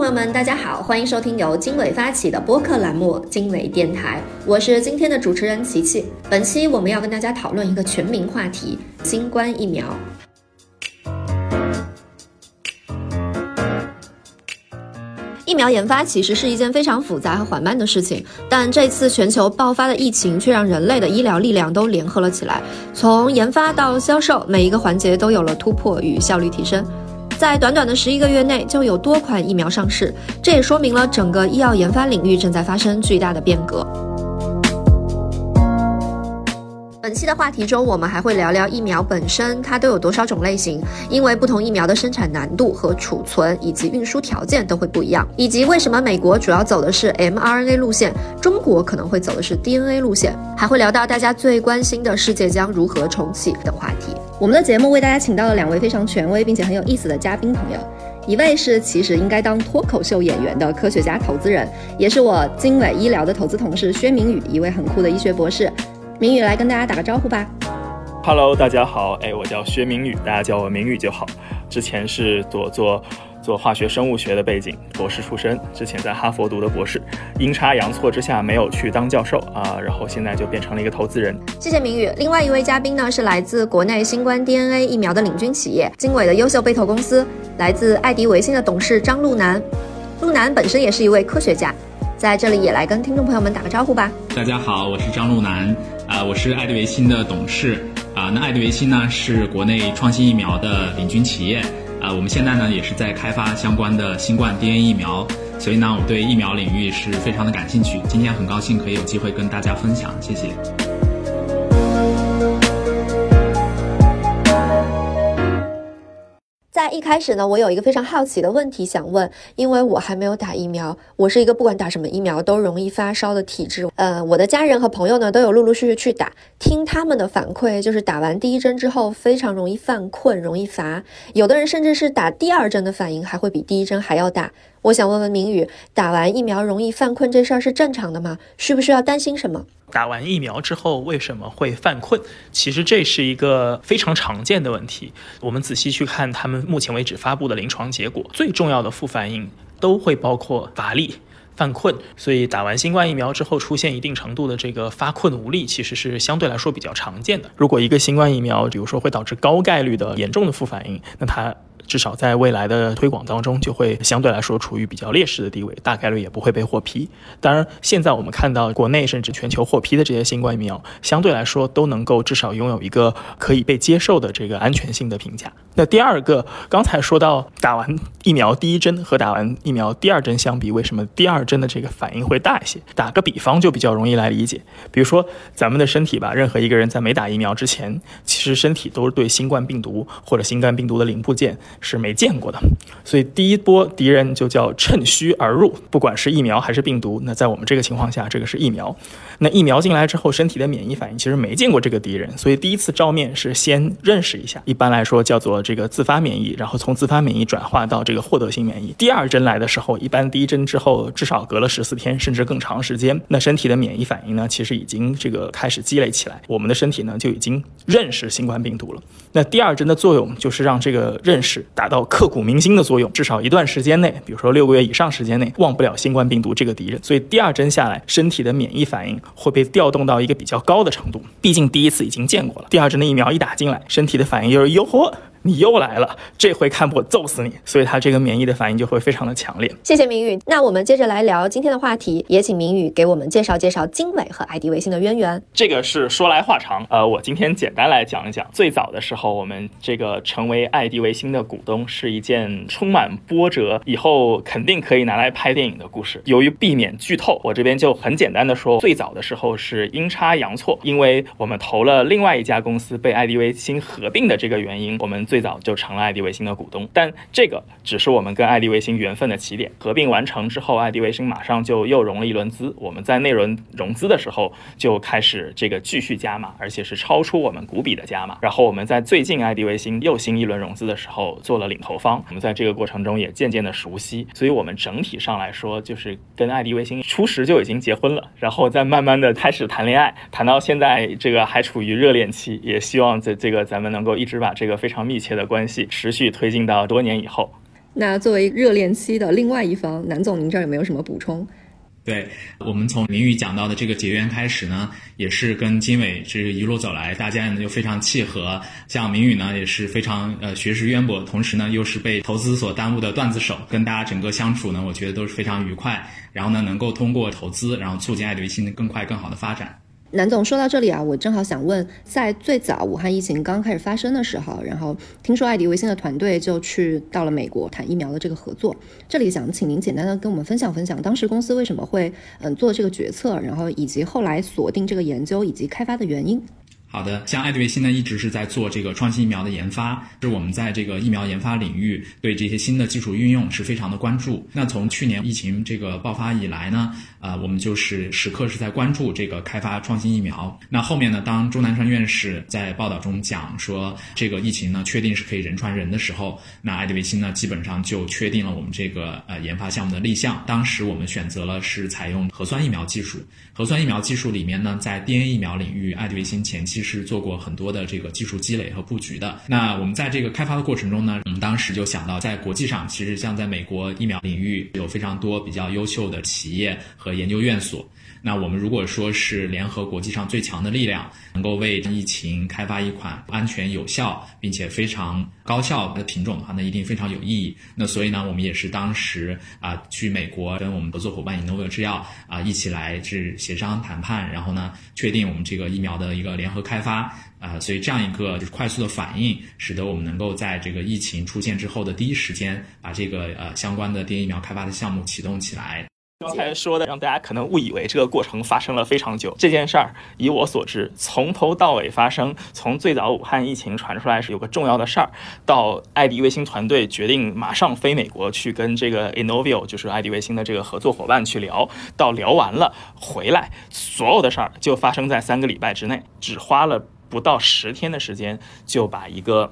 朋友们，大家好，欢迎收听由经纬发起的播客栏目经纬电台，我是今天的主持人琪琪。本期我们要跟大家讨论一个全民话题——新冠疫苗。疫苗研发其实是一件非常复杂和缓慢的事情，但这次全球爆发的疫情却让人类的医疗力量都联合了起来，从研发到销售，每一个环节都有了突破与效率提升。在短短的十一个月内，就有多款疫苗上市，这也说明了整个医药研发领域正在发生巨大的变革。本期的话题中，我们还会聊聊疫苗本身，它都有多少种类型？因为不同疫苗的生产难度和储存以及运输条件都会不一样，以及为什么美国主要走的是 mRNA 路线，中国可能会走的是 DNA 路线，还会聊到大家最关心的世界将如何重启等话题。我们的节目为大家请到了两位非常权威并且很有意思的嘉宾朋友，一位是其实应该当脱口秀演员的科学家投资人，也是我经纬医疗的投资同事薛明宇，一位很酷的医学博士。明宇来跟大家打个招呼吧。Hello，大家好，哎，我叫薛明宇，大家叫我明宇就好。之前是做做做化学生物学的背景，博士出身。之前在哈佛读的博士，阴差阳错之下没有去当教授啊，然后现在就变成了一个投资人。谢谢明宇。另外一位嘉宾呢是来自国内新冠 DNA 疫苗的领军企业经纬的优秀被投公司，来自爱迪维新的董事张路南。路南本身也是一位科学家，在这里也来跟听众朋友们打个招呼吧。大家好，我是张路南。啊，我是爱迪维新的董事啊。那爱迪维新呢是国内创新疫苗的领军企业啊。我们现在呢也是在开发相关的新冠 DNA 疫苗，所以呢我对疫苗领域是非常的感兴趣。今天很高兴可以有机会跟大家分享，谢谢。一开始呢，我有一个非常好奇的问题想问，因为我还没有打疫苗，我是一个不管打什么疫苗都容易发烧的体质。呃，我的家人和朋友呢都有陆陆续续去打，听他们的反馈就是打完第一针之后非常容易犯困，容易乏，有的人甚至是打第二针的反应还会比第一针还要大。我想问问明宇，打完疫苗容易犯困这事儿是正常的吗？需不需要担心什么？打完疫苗之后为什么会犯困？其实这是一个非常常见的问题。我们仔细去看他们目前为止发布的临床结果，最重要的副反应都会包括乏力、犯困。所以打完新冠疫苗之后出现一定程度的这个发困无力，其实是相对来说比较常见的。如果一个新冠疫苗，比如说会导致高概率的严重的副反应，那它。至少在未来的推广当中，就会相对来说处于比较劣势的地位，大概率也不会被获批。当然，现在我们看到国内甚至全球获批的这些新冠疫苗，相对来说都能够至少拥有一个可以被接受的这个安全性的评价。那第二个，刚才说到打完疫苗第一针和打完疫苗第二针相比，为什么第二针的这个反应会大一些？打个比方就比较容易来理解，比如说咱们的身体吧，任何一个人在没打疫苗之前，其实身体都是对新冠病毒或者新冠病毒的零部件。是没见过的，所以第一波敌人就叫趁虚而入，不管是疫苗还是病毒。那在我们这个情况下，这个是疫苗。那疫苗进来之后，身体的免疫反应其实没见过这个敌人，所以第一次照面是先认识一下，一般来说叫做这个自发免疫，然后从自发免疫转化到这个获得性免疫。第二针来的时候，一般第一针之后至少隔了十四天甚至更长时间，那身体的免疫反应呢，其实已经这个开始积累起来，我们的身体呢就已经认识新冠病毒了。那第二针的作用就是让这个认识。达到刻骨铭心的作用，至少一段时间内，比如说六个月以上时间内，忘不了新冠病毒这个敌人。所以第二针下来，身体的免疫反应会被调动到一个比较高的程度。毕竟第一次已经见过了，第二针的疫苗一打进来，身体的反应就是哟呵。你又来了，这回看不我揍死你！所以他这个免疫的反应就会非常的强烈。谢谢明宇，那我们接着来聊今天的话题，也请明宇给我们介绍介绍经纬和爱迪维新的渊源。这个是说来话长，呃，我今天简单来讲一讲。最早的时候，我们这个成为爱迪维新的股东是一件充满波折，以后肯定可以拿来拍电影的故事。由于避免剧透，我这边就很简单的说，最早的时候是阴差阳错，因为我们投了另外一家公司被爱迪维新合并的这个原因，我们。最早就成了爱迪维新的股东，但这个只是我们跟爱迪维新缘分的起点。合并完成之后，爱迪维新马上就又融了一轮资。我们在那轮融资的时候就开始这个继续加码，而且是超出我们股比的加码。然后我们在最近爱迪维新又新一轮融资的时候做了领投方。我们在这个过程中也渐渐的熟悉，所以我们整体上来说就是跟爱迪维新初时就已经结婚了，然后再慢慢的开始谈恋爱，谈到现在这个还处于热恋期，也希望这这个咱们能够一直把这个非常密。切的关系持续推进到多年以后，那作为热恋期的另外一方，南总，您这儿有没有什么补充？对我们从林宇讲到的这个结缘开始呢，也是跟金伟这一路走来，大家呢又非常契合。像明宇呢也是非常呃学识渊博，同时呢又是被投资所耽误的段子手，跟大家整个相处呢，我觉得都是非常愉快。然后呢，能够通过投资，然后促进爱迪维的更快更好的发展。南总说到这里啊，我正好想问，在最早武汉疫情刚开始发生的时候，然后听说爱迪维新的团队就去到了美国谈疫苗的这个合作。这里想请您简单的跟我们分享分享，当时公司为什么会嗯做这个决策，然后以及后来锁定这个研究以及开发的原因。好的，像爱迪维新呢，一直是在做这个创新疫苗的研发，是我们在这个疫苗研发领域对这些新的技术运用是非常的关注。那从去年疫情这个爆发以来呢，呃，我们就是时刻是在关注这个开发创新疫苗。那后面呢，当钟南山院士在报道中讲说这个疫情呢确定是可以人传人的时候，那艾迪维新呢基本上就确定了我们这个呃研发项目的立项。当时我们选择了是采用核酸疫苗技术，核酸疫苗技术里面呢，在 DNA 疫苗领域，艾迪维新前期。是做过很多的这个技术积累和布局的。那我们在这个开发的过程中呢，我们当时就想到，在国际上，其实像在美国疫苗领域有非常多比较优秀的企业和研究院所。那我们如果说是联合国际上最强的力量，能够为疫情开发一款安全有效并且非常高效的品种的话，那一定非常有意义。那所以呢，我们也是当时啊去美国跟我们合作伙伴 i n n o v a 制药啊一起来是协商谈判，然后呢确定我们这个疫苗的一个联合开发啊。所以这样一个就是快速的反应，使得我们能够在这个疫情出现之后的第一时间，把这个呃相关的电疫苗开发的项目启动起来。刚才说的让大家可能误以为这个过程发生了非常久。这件事儿，以我所知，从头到尾发生，从最早武汉疫情传出来是有个重要的事儿，到爱迪卫星团队决定马上飞美国去跟这个 Innovio，就是爱迪卫星的这个合作伙伴去聊，到聊完了回来，所有的事儿就发生在三个礼拜之内，只花了不到十天的时间就把一个。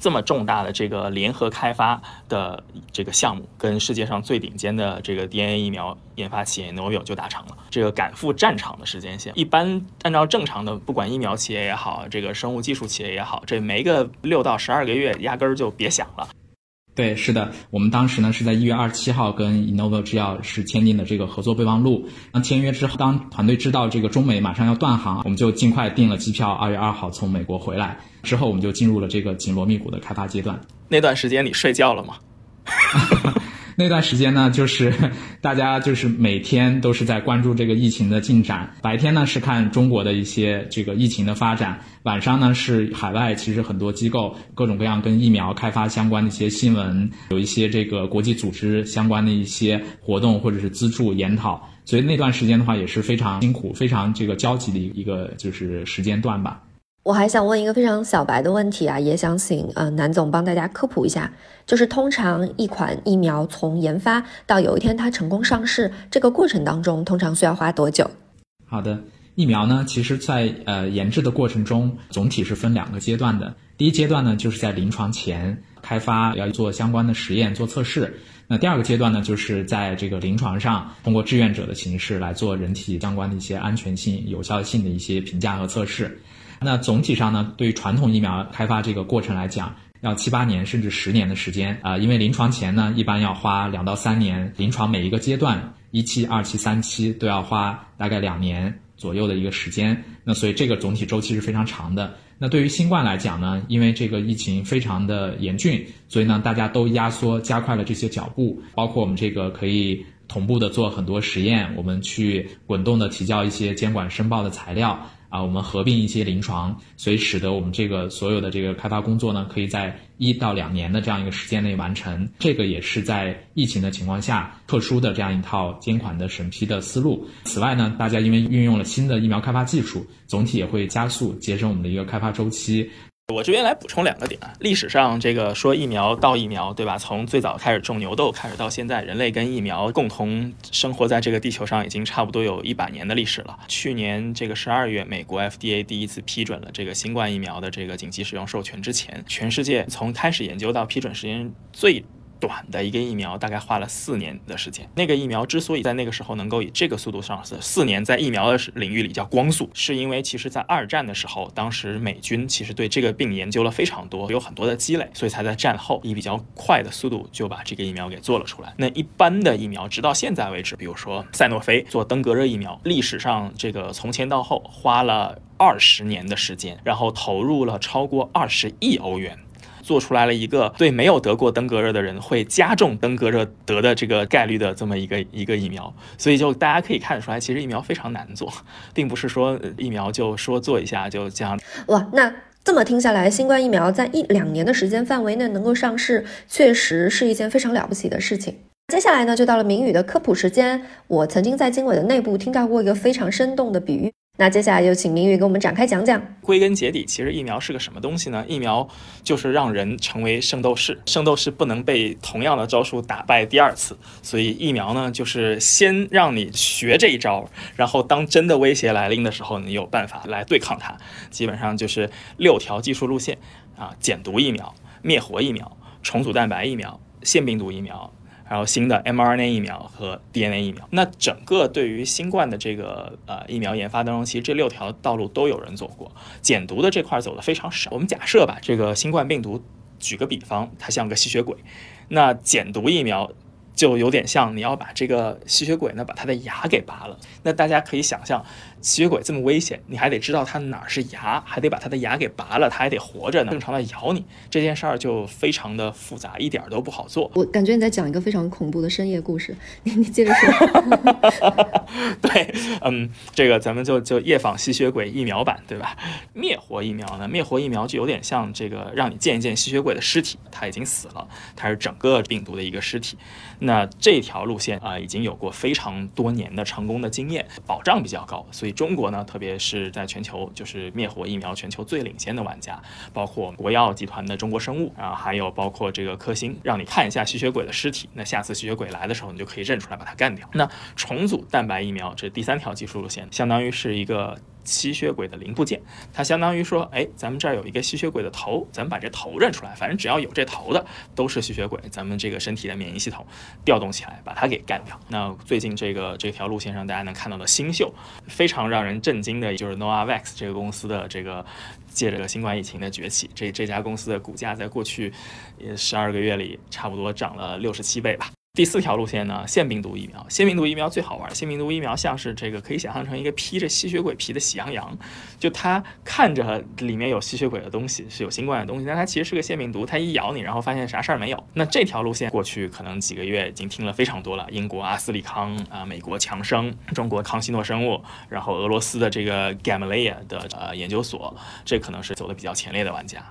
这么重大的这个联合开发的这个项目，跟世界上最顶尖的这个 DNA 疫苗研发企业 n o v o 就达成了。这个赶赴战场的时间线，一般按照正常的，不管疫苗企业也好，这个生物技术企业也好，这没个六到十二个月，压根儿就别想了。对，是的，我们当时呢是在一月二十七号跟 Innova 制药是签订的这个合作备忘录。当签约之后，当团队知道这个中美马上要断航，我们就尽快订了机票，二月二号从美国回来。之后我们就进入了这个紧锣密鼓的开发阶段。那段时间你睡觉了吗？那段时间呢，就是 大家就是每天都是在关注这个疫情的进展。白天呢是看中国的一些这个疫情的发展，晚上呢是海外其实很多机构各种各样跟疫苗开发相关的一些新闻，有一些这个国际组织相关的一些活动或者是资助研讨。所以那段时间的话也是非常辛苦、非常这个焦急的一个就是时间段吧。我还想问一个非常小白的问题啊，也想请呃南总帮大家科普一下，就是通常一款疫苗从研发到有一天它成功上市，这个过程当中通常需要花多久？好的，疫苗呢，其实在呃研制的过程中，总体是分两个阶段的。第一阶段呢，就是在临床前开发要做相关的实验做测试，那第二个阶段呢，就是在这个临床上通过志愿者的形式来做人体相关的一些安全性、有效性的一些评价和测试。那总体上呢，对于传统疫苗开发这个过程来讲，要七八年甚至十年的时间啊，因为临床前呢，一般要花两到三年，临床每一个阶段，一期、二期、三期都要花大概两年左右的一个时间。那所以这个总体周期是非常长的。那对于新冠来讲呢，因为这个疫情非常的严峻，所以呢，大家都压缩加快了这些脚步，包括我们这个可以同步的做很多实验，我们去滚动的提交一些监管申报的材料。啊，我们合并一些临床，所以使得我们这个所有的这个开发工作呢，可以在一到两年的这样一个时间内完成。这个也是在疫情的情况下特殊的这样一套监管的审批的思路。此外呢，大家因为运用了新的疫苗开发技术，总体也会加速节省我们的一个开发周期。我这边来补充两个点啊，历史上这个说疫苗到疫苗，对吧？从最早开始种牛痘开始到现在，人类跟疫苗共同生活在这个地球上，已经差不多有一百年的历史了。去年这个十二月，美国 FDA 第一次批准了这个新冠疫苗的这个紧急使用授权之前，全世界从开始研究到批准时间最。短的一个疫苗，大概花了四年的时间。那个疫苗之所以在那个时候能够以这个速度上市，四年在疫苗的领域里叫光速，是因为其实在二战的时候，当时美军其实对这个病研究了非常多，有很多的积累，所以才在战后以比较快的速度就把这个疫苗给做了出来。那一般的疫苗，直到现在为止，比如说赛诺菲做登革热疫苗，历史上这个从前到后花了二十年的时间，然后投入了超过二十亿欧元。做出来了一个对没有得过登革热的人会加重登革热得的这个概率的这么一个一个疫苗，所以就大家可以看得出来，其实疫苗非常难做，并不是说疫苗就说做一下就这样。哇，那这么听下来，新冠疫苗在一两年的时间范围内能够上市，确实是一件非常了不起的事情。接下来呢，就到了明宇的科普时间。我曾经在经纬的内部听到过一个非常生动的比喻。那接下来就请明宇给我们展开讲讲。归根结底，其实疫苗是个什么东西呢？疫苗就是让人成为圣斗士，圣斗士不能被同样的招数打败第二次，所以疫苗呢，就是先让你学这一招，然后当真的威胁来临的时候，你有办法来对抗它。基本上就是六条技术路线啊：减毒疫苗、灭活疫苗、重组蛋白疫苗、腺病毒疫苗。还有新的 mRNA 疫苗和 DNA 疫苗，那整个对于新冠的这个呃疫苗研发当中，其实这六条道路都有人走过，减毒的这块走的非常少。我们假设吧，这个新冠病毒，举个比方，它像个吸血鬼，那减毒疫苗。就有点像你要把这个吸血鬼呢，把他的牙给拔了。那大家可以想象，吸血鬼这么危险，你还得知道它哪儿是牙，还得把它的牙给拔了，它还得活着呢，正常的咬你。这件事儿就非常的复杂，一点都不好做。我感觉你在讲一个非常恐怖的深夜故事。你你 接着说。对，嗯，这个咱们就就夜访吸血鬼疫苗版，对吧？灭活疫苗呢？灭活疫苗就有点像这个，让你见一见吸血鬼的尸体，它已经死了，它是整个病毒的一个尸体。那这条路线啊，已经有过非常多年的成功的经验，保障比较高，所以中国呢，特别是在全球就是灭活疫苗全球最领先的玩家，包括国药集团的中国生物啊，还有包括这个科兴，让你看一下吸血鬼的尸体，那下次吸血鬼来的时候，你就可以认出来把它干掉。那重组蛋白疫苗这第三条技术路线，相当于是一个。吸血鬼的零部件，它相当于说，哎，咱们这儿有一个吸血鬼的头，咱们把这头认出来，反正只要有这头的都是吸血鬼，咱们这个身体的免疫系统调动起来，把它给干掉。那最近这个这条路线上大家能看到的新秀，非常让人震惊的，就是 Novavax 这个公司的这个借着新冠疫情的崛起，这这家公司的股价在过去十二个月里差不多涨了六十七倍吧。第四条路线呢，腺病毒疫苗。腺病毒疫苗最好玩，腺病毒疫苗像是这个可以想象成一个披着吸血鬼皮的喜羊羊，就它看着里面有吸血鬼的东西，是有新冠的东西，但它其实是个腺病毒，它一咬你，然后发现啥事儿没有。那这条路线过去可能几个月已经听了非常多了，英国阿斯利康啊，美国强生，中国康希诺生物，然后俄罗斯的这个 Gamaleya 的呃研究所，这可能是走的比较前列的玩家。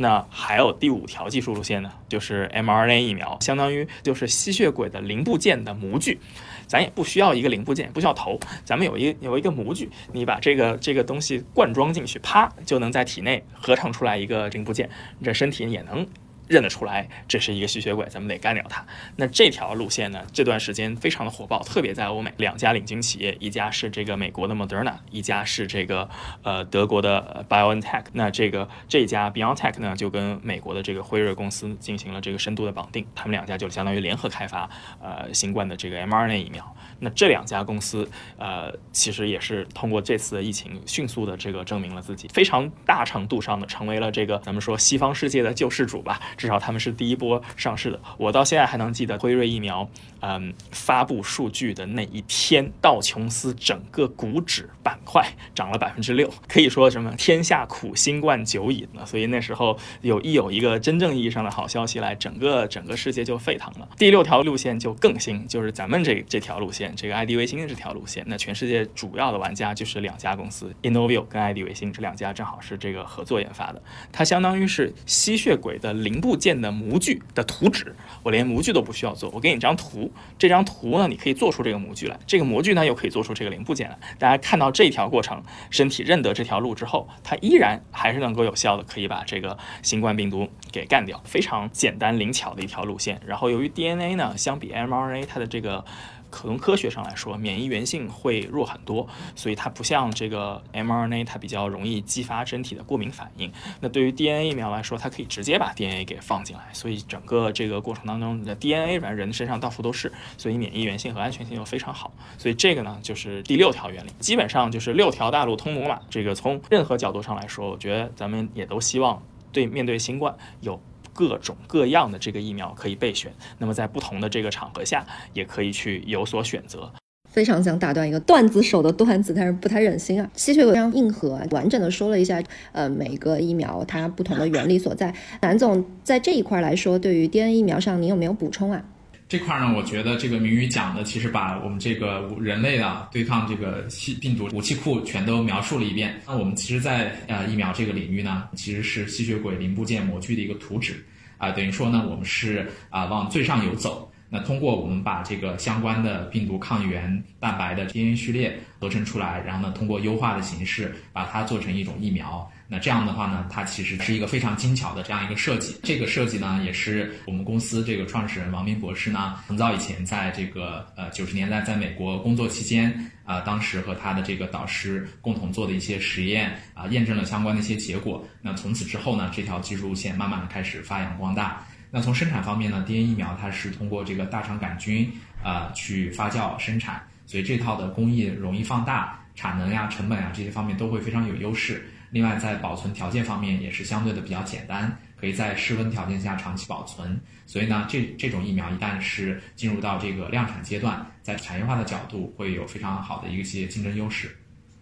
那还有第五条技术路线呢，就是 mRNA 疫苗，相当于就是吸血鬼的零部件的模具，咱也不需要一个零部件，不需要头，咱们有一有一个模具，你把这个这个东西灌装进去，啪就能在体内合成出来一个零部件，你这身体也能。认得出来，这是一个吸血鬼，咱们得干掉它。那这条路线呢？这段时间非常的火爆，特别在欧美，两家领军企业，一家是这个美国的 Moderna，一家是这个呃德国的 BioNTech。那这个这家 BioNTech 呢，就跟美国的这个辉瑞公司进行了这个深度的绑定，他们两家就相当于联合开发呃新冠的这个 mRNA 疫苗。那这两家公司呃其实也是通过这次的疫情，迅速的这个证明了自己，非常大程度上的成为了这个咱们说西方世界的救世主吧。至少他们是第一波上市的，我到现在还能记得辉瑞疫苗，嗯，发布数据的那一天，道琼斯整个股指板块涨了百分之六，可以说什么天下苦新冠久矣呢？所以那时候有一有一个真正意义上的好消息来，整个整个世界就沸腾了。第六条路线就更新，就是咱们这这条路线，这个爱迪维新的这条路线，那全世界主要的玩家就是两家公司，Inovio 跟爱迪维新这两家正好是这个合作研发的，它相当于是吸血鬼的零部。部件的模具的图纸，我连模具都不需要做，我给你张图，这张图呢，你可以做出这个模具来，这个模具呢又可以做出这个零部件来。大家看到这条过程，身体认得这条路之后，它依然还是能够有效的可以把这个新冠病毒给干掉，非常简单灵巧的一条路线。然后由于 DNA 呢，相比 mRNA 它的这个从科学上来说，免疫原性会弱很多，所以它不像这个 mRNA，它比较容易激发身体的过敏反应。那对于 DNA 疫苗来说，它可以直接把 DNA 给放进来，所以整个这个过程当中你的 DNA 反正人身上到处都是，所以免疫原性和安全性又非常好。所以这个呢，就是第六条原理，基本上就是六条大路通罗马。这个从任何角度上来说，我觉得咱们也都希望对面对新冠有。各种各样的这个疫苗可以备选，那么在不同的这个场合下，也可以去有所选择。非常想打断一个段子手的段子，但是不太忍心啊。吸血鬼非常硬核，完整的说了一下，呃，每个疫苗它不同的原理所在。南总在这一块来说，对于 DNA 疫苗上，您有没有补充啊？这块呢，我觉得这个明宇讲的，其实把我们这个人类的对抗这个细病毒武器库全都描述了一遍。那我们其实，在呃疫苗这个领域呢，其实是吸血鬼零部件模具的一个图纸啊，等于说呢，我们是啊往最上游走。那通过我们把这个相关的病毒抗原蛋白的 DNA 序列合成出来，然后呢，通过优化的形式把它做成一种疫苗。那这样的话呢，它其实是一个非常精巧的这样一个设计。这个设计呢，也是我们公司这个创始人王明博士呢，很早以前在这个呃九十年代在美国工作期间啊，当时和他的这个导师共同做的一些实验啊，验证了相关的一些结果。那从此之后呢，这条技术路线慢慢的开始发扬光大。那从生产方面呢，DNA 疫苗它是通过这个大肠杆菌啊去发酵生产，所以这套的工艺容易放大，产能呀、成本呀这些方面都会非常有优势。另外在保存条件方面也是相对的比较简单，可以在室温条件下长期保存。所以呢，这这种疫苗一旦是进入到这个量产阶段，在产业化的角度会有非常好的一些竞争优势。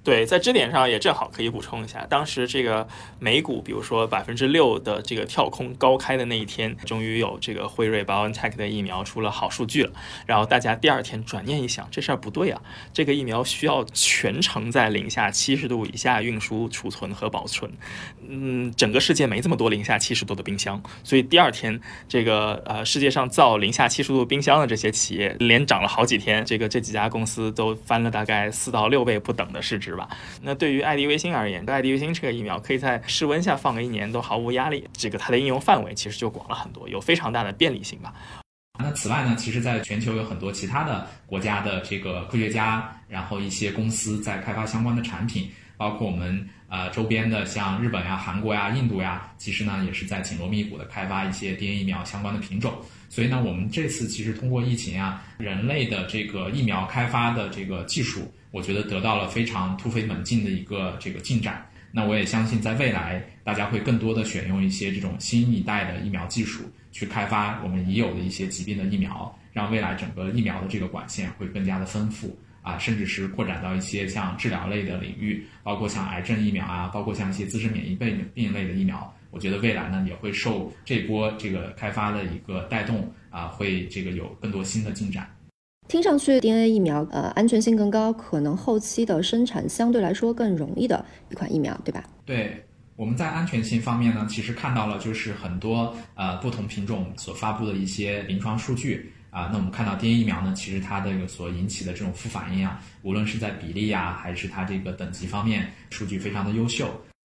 对，在这点上也正好可以补充一下，当时这个美股，比如说百分之六的这个跳空高开的那一天，终于有这个辉瑞 BioNTech 的疫苗出了好数据了。然后大家第二天转念一想，这事儿不对啊，这个疫苗需要全程在零下七十度以下运输、储存和保存。嗯，整个世界没这么多零下七十度的冰箱，所以第二天这个呃世界上造零下七十度冰箱的这些企业连涨了好几天，这个这几家公司都翻了大概四到六倍不等的市值。是吧，那对于爱迪维星而言，爱迪维星这个疫苗可以在室温下放个一年都毫无压力，这个它的应用范围其实就广了很多，有非常大的便利性吧。那此外呢，其实在全球有很多其他的国家的这个科学家，然后一些公司在开发相关的产品，包括我们呃周边的像日本呀、韩国呀、印度呀，其实呢也是在紧锣密鼓的开发一些 DNA 疫苗相关的品种。所以呢，我们这次其实通过疫情啊，人类的这个疫苗开发的这个技术。我觉得得到了非常突飞猛进的一个这个进展。那我也相信，在未来，大家会更多的选用一些这种新一代的疫苗技术，去开发我们已有的一些疾病的疫苗，让未来整个疫苗的这个管线会更加的丰富啊，甚至是扩展到一些像治疗类的领域，包括像癌症疫苗啊，包括像一些自身免疫病病类的疫苗。我觉得未来呢，也会受这波这个开发的一个带动啊，会这个有更多新的进展。听上去，DNA 疫苗呃安全性更高，可能后期的生产相对来说更容易的一款疫苗，对吧？对，我们在安全性方面呢，其实看到了就是很多呃不同品种所发布的一些临床数据啊。那我们看到 DNA 疫苗呢，其实它的所引起的这种副反应啊，无论是在比例啊，还是它这个等级方面，数据非常的优秀。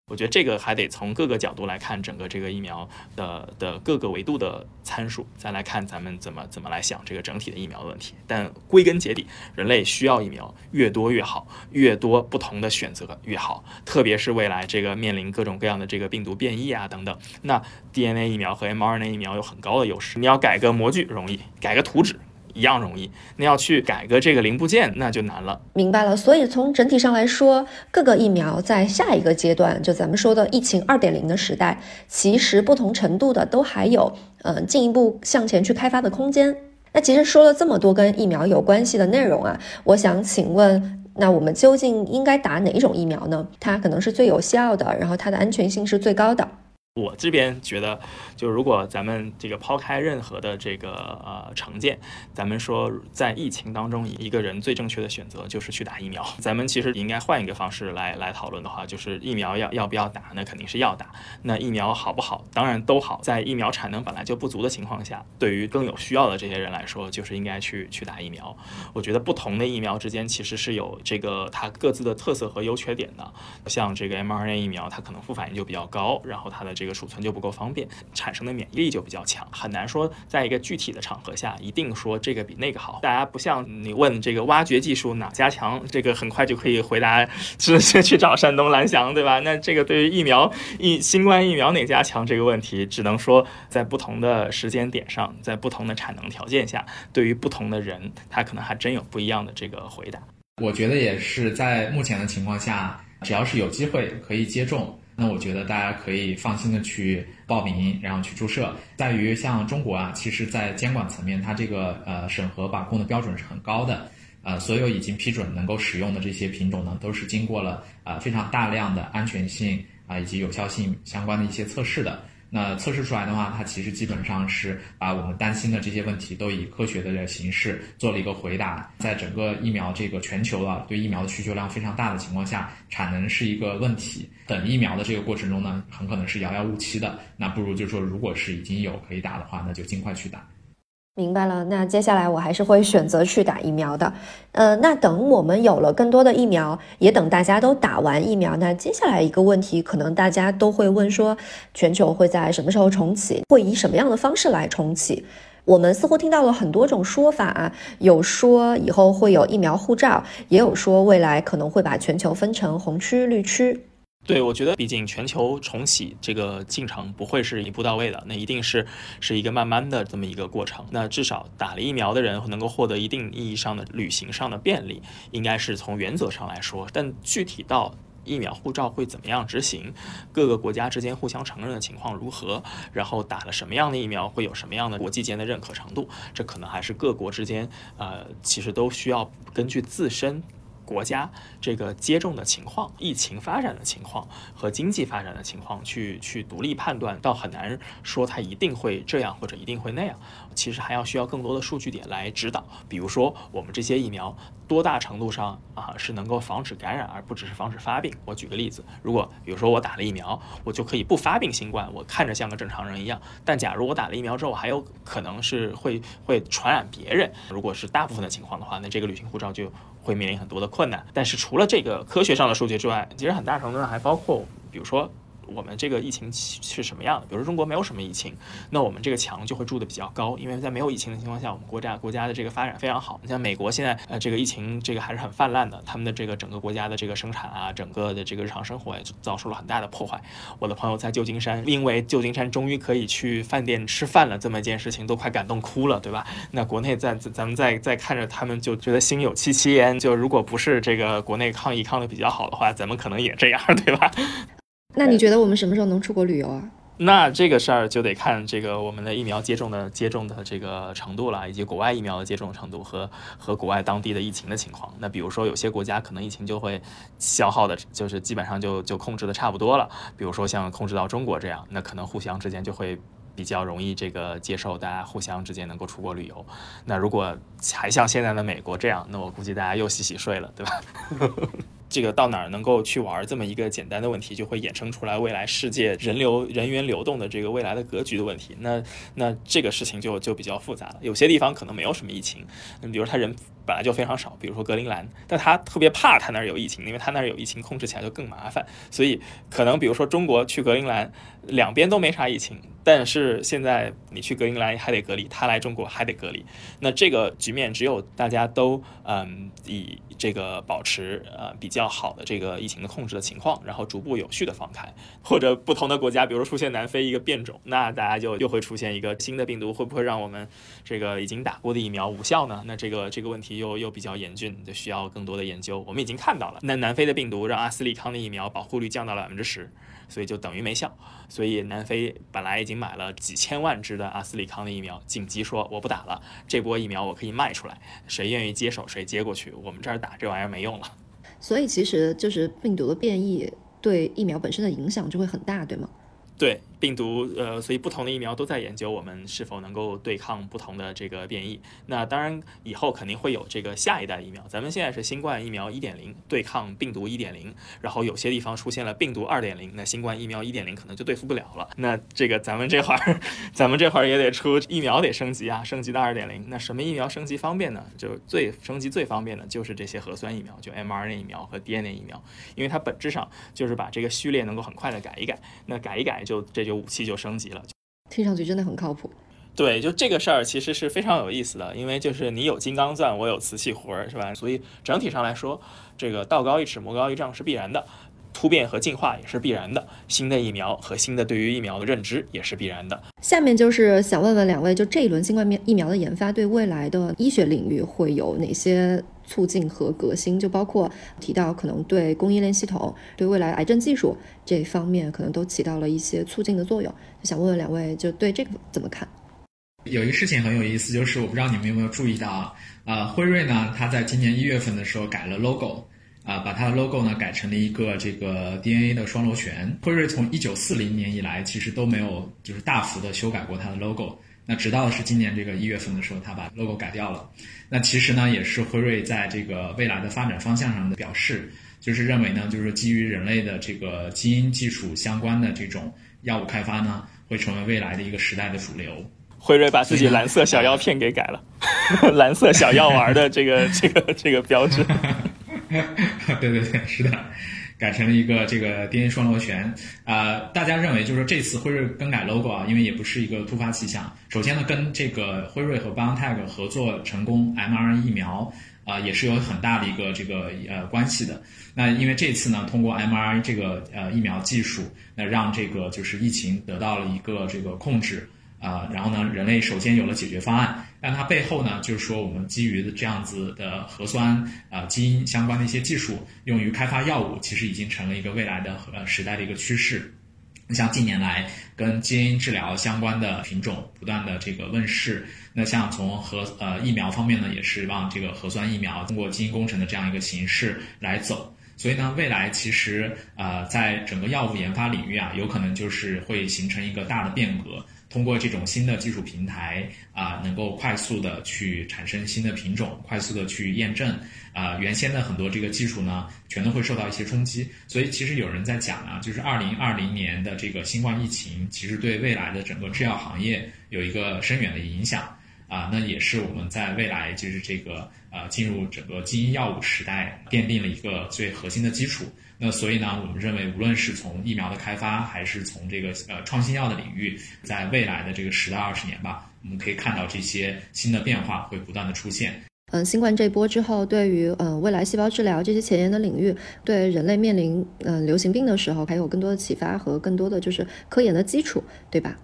我觉得这个还得从各个角度来看整个这个疫苗的的各个维度的参数，再来看咱们怎么怎么来想这个整体的疫苗的问题。但归根结底，人类需要疫苗越多越好，越多不同的选择越好。特别是未来这个面临各种各样的这个病毒变异啊等等，那 DNA 疫苗和 mRNA 疫苗有很高的优势。你要改个模具容易，改个图纸。一样容易，那要去改个这个零部件，那就难了。明白了，所以从整体上来说，各个疫苗在下一个阶段，就咱们说的疫情二点零的时代，其实不同程度的都还有，嗯，进一步向前去开发的空间。那其实说了这么多跟疫苗有关系的内容啊，我想请问，那我们究竟应该打哪一种疫苗呢？它可能是最有效的，然后它的安全性是最高的。我这边觉得，就如果咱们这个抛开任何的这个呃成见，咱们说在疫情当中，一个人最正确的选择就是去打疫苗。咱们其实应该换一个方式来来讨论的话，就是疫苗要要不要打？那肯定是要打。那疫苗好不好？当然都好。在疫苗产能本来就不足的情况下，对于更有需要的这些人来说，就是应该去去打疫苗。我觉得不同的疫苗之间其实是有这个它各自的特色和优缺点的。像这个 mRNA 疫苗，它可能副反应就比较高，然后它的这个。个储存就不够方便，产生的免疫力就比较强，很难说在一个具体的场合下一定说这个比那个好。大家不像你问这个挖掘技术哪家强，这个很快就可以回答，直接去找山东蓝翔，对吧？那这个对于疫苗疫新冠疫苗哪家强这个问题，只能说在不同的时间点上，在不同的产能条件下，对于不同的人，他可能还真有不一样的这个回答。我觉得也是在目前的情况下，只要是有机会可以接种，那我觉得大家可以放心的去报名，然后去注射。在于像中国啊，其实在监管层面，它这个呃审核把控的标准是很高的。呃，所有已经批准能够使用的这些品种呢，都是经过了呃非常大量的安全性啊以及有效性相关的一些测试的。那测试出来的话，它其实基本上是把我们担心的这些问题都以科学的形式做了一个回答。在整个疫苗这个全球啊对疫苗的需求量非常大的情况下，产能是一个问题。等疫苗的这个过程中呢，很可能是遥遥无期的。那不如就是说，如果是已经有可以打的话，那就尽快去打。明白了，那接下来我还是会选择去打疫苗的。呃，那等我们有了更多的疫苗，也等大家都打完疫苗，那接下来一个问题，可能大家都会问说，全球会在什么时候重启？会以什么样的方式来重启？我们似乎听到了很多种说法，有说以后会有疫苗护照，也有说未来可能会把全球分成红区、绿区。对，我觉得毕竟全球重启这个进程不会是一步到位的，那一定是是一个慢慢的这么一个过程。那至少打了疫苗的人能够获得一定意义上的旅行上的便利，应该是从原则上来说。但具体到疫苗护照会怎么样执行，各个国家之间互相承认的情况如何，然后打了什么样的疫苗会有什么样的国际间的认可程度，这可能还是各国之间呃，其实都需要根据自身。国家这个接种的情况、疫情发展的情况和经济发展的情况去去独立判断，倒很难说它一定会这样或者一定会那样。其实还要需要更多的数据点来指导。比如说，我们这些疫苗多大程度上啊是能够防止感染，而不只是防止发病。我举个例子，如果比如说我打了疫苗，我就可以不发病新冠，我看着像个正常人一样。但假如我打了疫苗之后，还有可能是会会传染别人。如果是大部分的情况的话，那这个旅行护照就。会面临很多的困难，但是除除了这个科学上的数据之外，其实很大程度上还包括，比如说。我们这个疫情是什么样的？比如说中国没有什么疫情，那我们这个墙就会筑的比较高，因为在没有疫情的情况下，我们国家国家的这个发展非常好。你像美国现在，呃，这个疫情这个还是很泛滥的，他们的这个整个国家的这个生产啊，整个的这个日常生活也遭受了很大的破坏。我的朋友在旧金山，因为旧金山终于可以去饭店吃饭了这么一件事情，都快感动哭了，对吧？那国内在咱们在在看着他们就觉得心有戚戚焉。就如果不是这个国内抗疫抗的比较好的话，咱们可能也这样，对吧？那你觉得我们什么时候能出国旅游啊？那这个事儿就得看这个我们的疫苗接种的接种的这个程度了，以及国外疫苗的接种程度和和国外当地的疫情的情况。那比如说有些国家可能疫情就会消耗的，就是基本上就就控制的差不多了。比如说像控制到中国这样，那可能互相之间就会比较容易这个接受，大家互相之间能够出国旅游。那如果还像现在的美国这样，那我估计大家又洗洗睡了，对吧？这个到哪儿能够去玩这么一个简单的问题，就会衍生出来未来世界人流人员流动的这个未来的格局的问题。那那这个事情就就比较复杂了。有些地方可能没有什么疫情，比如他人本来就非常少，比如说格陵兰，但他特别怕他那儿有疫情，因为他那儿有疫情，控制起来就更麻烦。所以可能比如说中国去格陵兰，两边都没啥疫情，但是现在你去格陵兰还得隔离，他来中国还得隔离。那这个局面只有大家都嗯以这个保持呃比较。好的这个疫情的控制的情况，然后逐步有序的放开，或者不同的国家，比如说出现南非一个变种，那大家就又会出现一个新的病毒，会不会让我们这个已经打过的疫苗无效呢？那这个这个问题又又比较严峻，就需要更多的研究。我们已经看到了，那南非的病毒让阿斯利康的疫苗保护率降到了百分之十。所以就等于没效，所以南非本来已经买了几千万支的阿斯利康的疫苗，紧急说我不打了，这波疫苗我可以卖出来，谁愿意接手谁接过去，我们这儿打这玩意儿没用了。所以其实就是病毒的变异对疫苗本身的影响就会很大，对吗？对。病毒，呃，所以不同的疫苗都在研究我们是否能够对抗不同的这个变异。那当然，以后肯定会有这个下一代疫苗。咱们现在是新冠疫苗一点零，对抗病毒一点零。然后有些地方出现了病毒二点零，那新冠疫苗一点零可能就对付不了了。那这个咱们这会儿，咱们这会儿也得出疫苗得升级啊，升级到二点零。那什么疫苗升级方便呢？就最升级最方便的就是这些核酸疫苗，就 mRNA 疫苗和 DNA 疫苗，因为它本质上就是把这个序列能够很快的改一改。那改一改就这就。就武器就升级了。听上去真的很靠谱。对，就这个事儿其实是非常有意思的，因为就是你有金刚钻，我有瓷器活儿，是吧？所以整体上来说，这个道高一尺，魔高一丈是必然的，突变和进化也是必然的，新的疫苗和新的对于疫苗的认知也是必然的。下面就是想问问两位，就这一轮新冠面疫苗的研发，对未来的医学领域会有哪些促进和革新？就包括提到可能对供应链系统、对未来癌症技术这方面，可能都起到了一些促进的作用。就想问问两位，就对这个怎么看？有一个事情很有意思，就是我不知道你们有没有注意到，呃，辉瑞呢，它在今年一月份的时候改了 logo，啊，把它的 logo 呢改成了一个这个 DNA 的双螺旋。辉瑞从一九四零年以来，其实都没有就是大幅的修改过它的 logo，那直到是今年这个一月份的时候，他把 logo 改掉了。那其实呢，也是辉瑞在这个未来的发展方向上的表示，就是认为呢，就是基于人类的这个基因技术相关的这种药物开发呢，会成为未来的一个时代的主流。辉瑞把自己蓝色小药片给改了，蓝色小药丸的这个这个这个标志。对对对，是的，改成了一个这个 DNA 双螺旋。啊，大家认为就是说这次辉瑞更改 logo 啊，因为也不是一个突发奇想。首先呢，跟这个辉瑞和 BioNTech 合作成功 mRNA 疫苗啊，也是有很大的一个这个呃关系的。那因为这次呢，通过 mRNA 这个呃疫苗技术，那让这个就是疫情得到了一个这个控制。啊，然后呢，人类首先有了解决方案，但它背后呢，就是说我们基于的这样子的核酸啊基因相关的一些技术，用于开发药物，其实已经成了一个未来的呃时代的一个趋势。你像近年来跟基因治疗相关的品种不断的这个问世，那像从核呃疫苗方面呢，也是往这个核酸疫苗通过基因工程的这样一个形式来走。所以呢，未来其实呃在整个药物研发领域啊，有可能就是会形成一个大的变革。通过这种新的技术平台啊，能够快速的去产生新的品种，快速的去验证啊，原先的很多这个技术呢，全都会受到一些冲击。所以其实有人在讲啊，就是二零二零年的这个新冠疫情，其实对未来的整个制药行业有一个深远的影响。啊，那也是我们在未来就是这个呃进入整个基因药物时代奠定了一个最核心的基础。那所以呢，我们认为无论是从疫苗的开发，还是从这个呃创新药的领域，在未来的这个十到二十年吧，我们可以看到这些新的变化会不断的出现。嗯，新冠这波之后，对于嗯未来细胞治疗这些前沿的领域，对人类面临嗯流行病的时候，还有更多的启发和更多的就是科研的基础，对吧？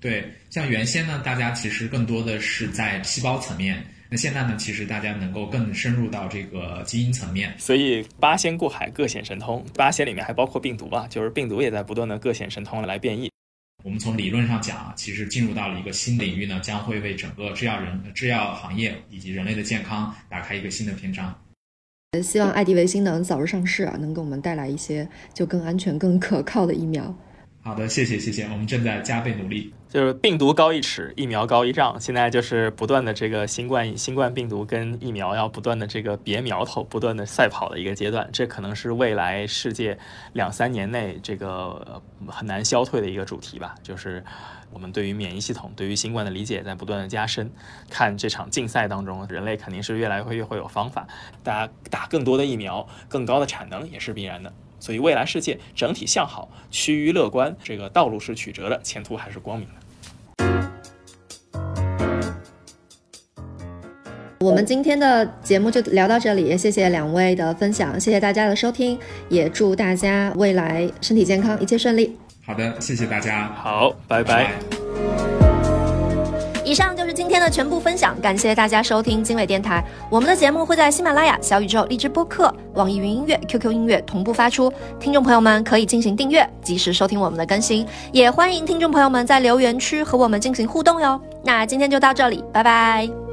对，像原先呢，大家其实更多的是在细胞层面，那现在呢，其实大家能够更深入到这个基因层面。所以八仙过海，各显神通。八仙里面还包括病毒啊，就是病毒也在不断的各显神通来变异。我们从理论上讲啊，其实进入到了一个新领域呢，将会为整个制药人、制药行业以及人类的健康打开一个新的篇章。希望爱迪维新能早日上市啊，能给我们带来一些就更安全、更可靠的疫苗。好的，谢谢谢谢，我们正在加倍努力。就是病毒高一尺，疫苗高一丈，现在就是不断的这个新冠新冠病毒跟疫苗要不断的这个别苗头，不断的赛跑的一个阶段，这可能是未来世界两三年内这个很难消退的一个主题吧。就是我们对于免疫系统、对于新冠的理解在不断的加深，看这场竞赛当中，人类肯定是越来越会有方法，大家打更多的疫苗，更高的产能也是必然的。所以未来世界整体向好，趋于乐观，这个道路是曲折的，前途还是光明的。我们今天的节目就聊到这里，谢谢两位的分享，谢谢大家的收听，也祝大家未来身体健康，一切顺利。好的，谢谢大家，好，拜拜。今天的全部分享，感谢大家收听经纬电台。我们的节目会在喜马拉雅、小宇宙、荔枝播客、网易云音乐、QQ 音乐同步发出，听众朋友们可以进行订阅，及时收听我们的更新。也欢迎听众朋友们在留言区和我们进行互动哟。那今天就到这里，拜拜。